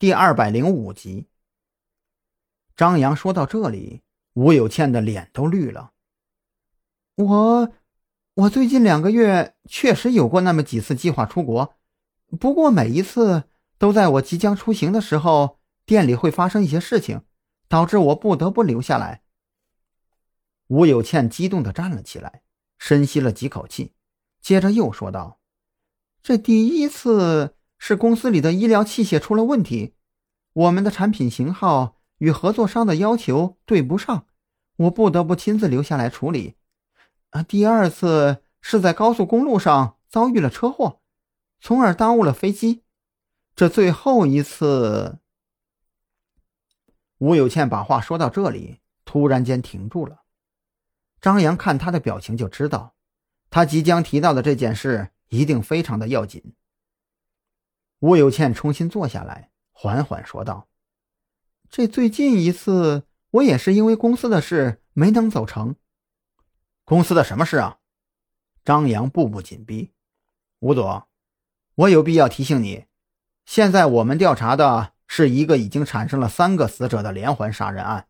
第二百零五集。张扬说到这里，吴有倩的脸都绿了。我，我最近两个月确实有过那么几次计划出国，不过每一次都在我即将出行的时候，店里会发生一些事情，导致我不得不留下来。吴有倩激动地站了起来，深吸了几口气，接着又说道：“这第一次是公司里的医疗器械出了问题，我们的产品型号与合作商的要求对不上，我不得不亲自留下来处理。啊，第二次是在高速公路上遭遇了车祸，从而耽误了飞机。这最后一次……”吴有倩把话说到这里，突然间停住了。张扬看他的表情就知道，他即将提到的这件事一定非常的要紧。吴有倩重新坐下来，缓缓说道：“这最近一次，我也是因为公司的事没能走成。公司的什么事啊？”张扬步步紧逼。吴总，我有必要提醒你，现在我们调查的是一个已经产生了三个死者的连环杀人案。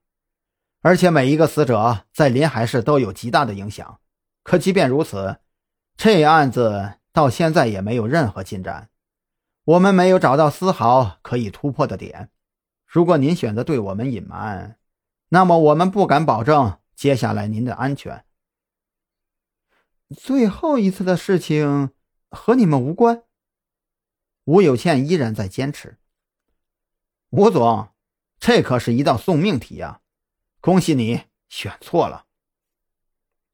而且每一个死者在临海市都有极大的影响，可即便如此，这案子到现在也没有任何进展，我们没有找到丝毫可以突破的点。如果您选择对我们隐瞒，那么我们不敢保证接下来您的安全。最后一次的事情和你们无关。吴有倩依然在坚持。吴总，这可是一道送命题呀！恭喜你选错了。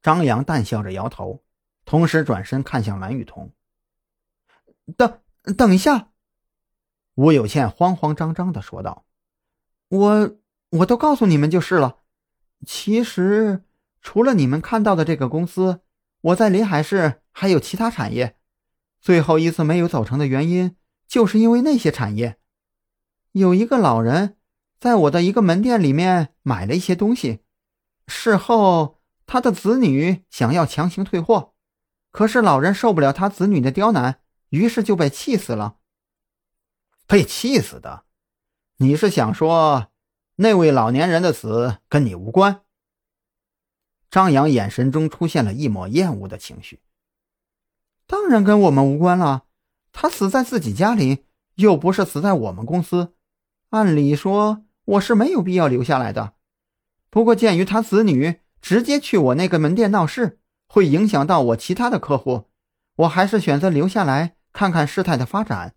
张扬淡笑着摇头，同时转身看向蓝雨桐。等等一下，吴有倩慌慌张张的说道：“我我都告诉你们就是了。其实除了你们看到的这个公司，我在临海市还有其他产业。最后一次没有走成的原因，就是因为那些产业有一个老人。”在我的一个门店里面买了一些东西，事后他的子女想要强行退货，可是老人受不了他子女的刁难，于是就被气死了。被气死的？你是想说那位老年人的死跟你无关？张扬眼神中出现了一抹厌恶的情绪。当然跟我们无关了，他死在自己家里，又不是死在我们公司，按理说。我是没有必要留下来的，不过鉴于他子女直接去我那个门店闹事，会影响到我其他的客户，我还是选择留下来看看事态的发展。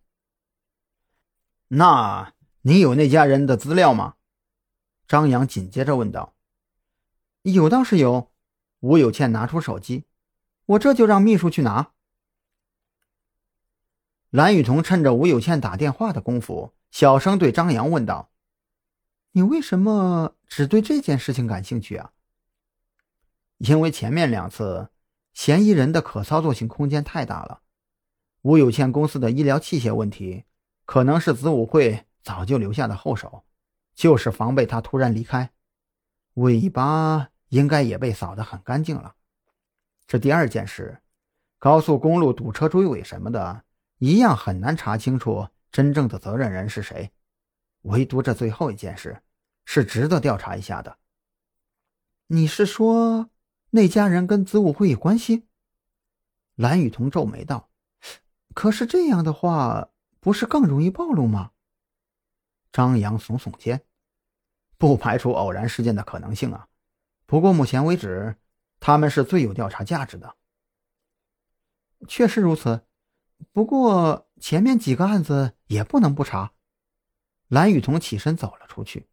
那你有那家人的资料吗？张扬紧接着问道。有倒是有，吴有倩拿出手机，我这就让秘书去拿。蓝雨桐趁着吴有倩打电话的功夫，小声对张扬问道。你为什么只对这件事情感兴趣啊？因为前面两次嫌疑人的可操作性空间太大了。吴有倩公司的医疗器械问题，可能是子午会早就留下的后手，就是防备他突然离开。尾巴应该也被扫得很干净了。这第二件事，高速公路堵车追尾什么的，一样很难查清楚真正的责任人是谁。唯独这最后一件事，是值得调查一下的。你是说那家人跟子午会有关系？蓝雨桐皱眉道：“可是这样的话，不是更容易暴露吗？”张扬耸耸肩，不排除偶然事件的可能性啊。不过目前为止，他们是最有调查价值的。确实如此，不过前面几个案子也不能不查。蓝雨桐起身走了出去。